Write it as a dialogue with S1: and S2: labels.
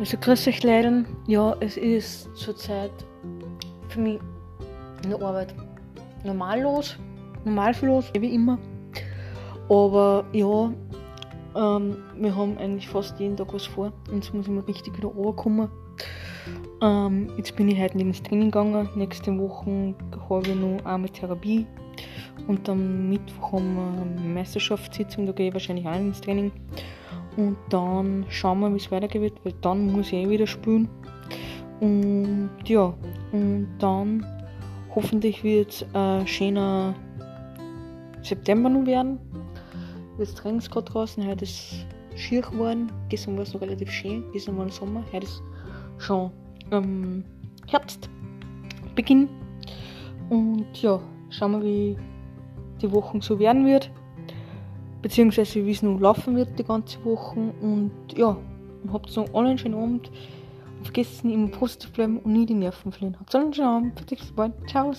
S1: Also grüß euch Leiden. Ja, es ist zurzeit für mich in der Arbeit normal los, normal los, wie immer. Aber ja, ähm, wir haben eigentlich fast jeden Tag was vor. Jetzt muss ich mal richtig wieder runterkommen. Ähm, jetzt bin ich heute ins Training gegangen. Nächste Woche habe ich noch einmal Therapie. Und am Mittwoch haben wir eine Meisterschaftssitzung, da gehe ich wahrscheinlich auch ins Training. Und dann schauen wir, wie es weitergeht, weil dann muss ich eh wieder spielen. Und ja, und dann hoffentlich wird es ein schöner September noch werden. Jetzt Training ist gerade draußen, heute ist schier geworden. Gestern war es noch relativ schön, gestern war es Sommer, heute ist schon ähm, Herbst. Und ja, schauen wir, wie die Woche so werden wird beziehungsweise wie es nun laufen wird die ganze Woche. Und ja, habt alle einen schönen Abend. Und vergesst nicht immer positiv bleiben und nie die Nerven verlieren. Habt einen schönen Abend. Bis bald. Ciao.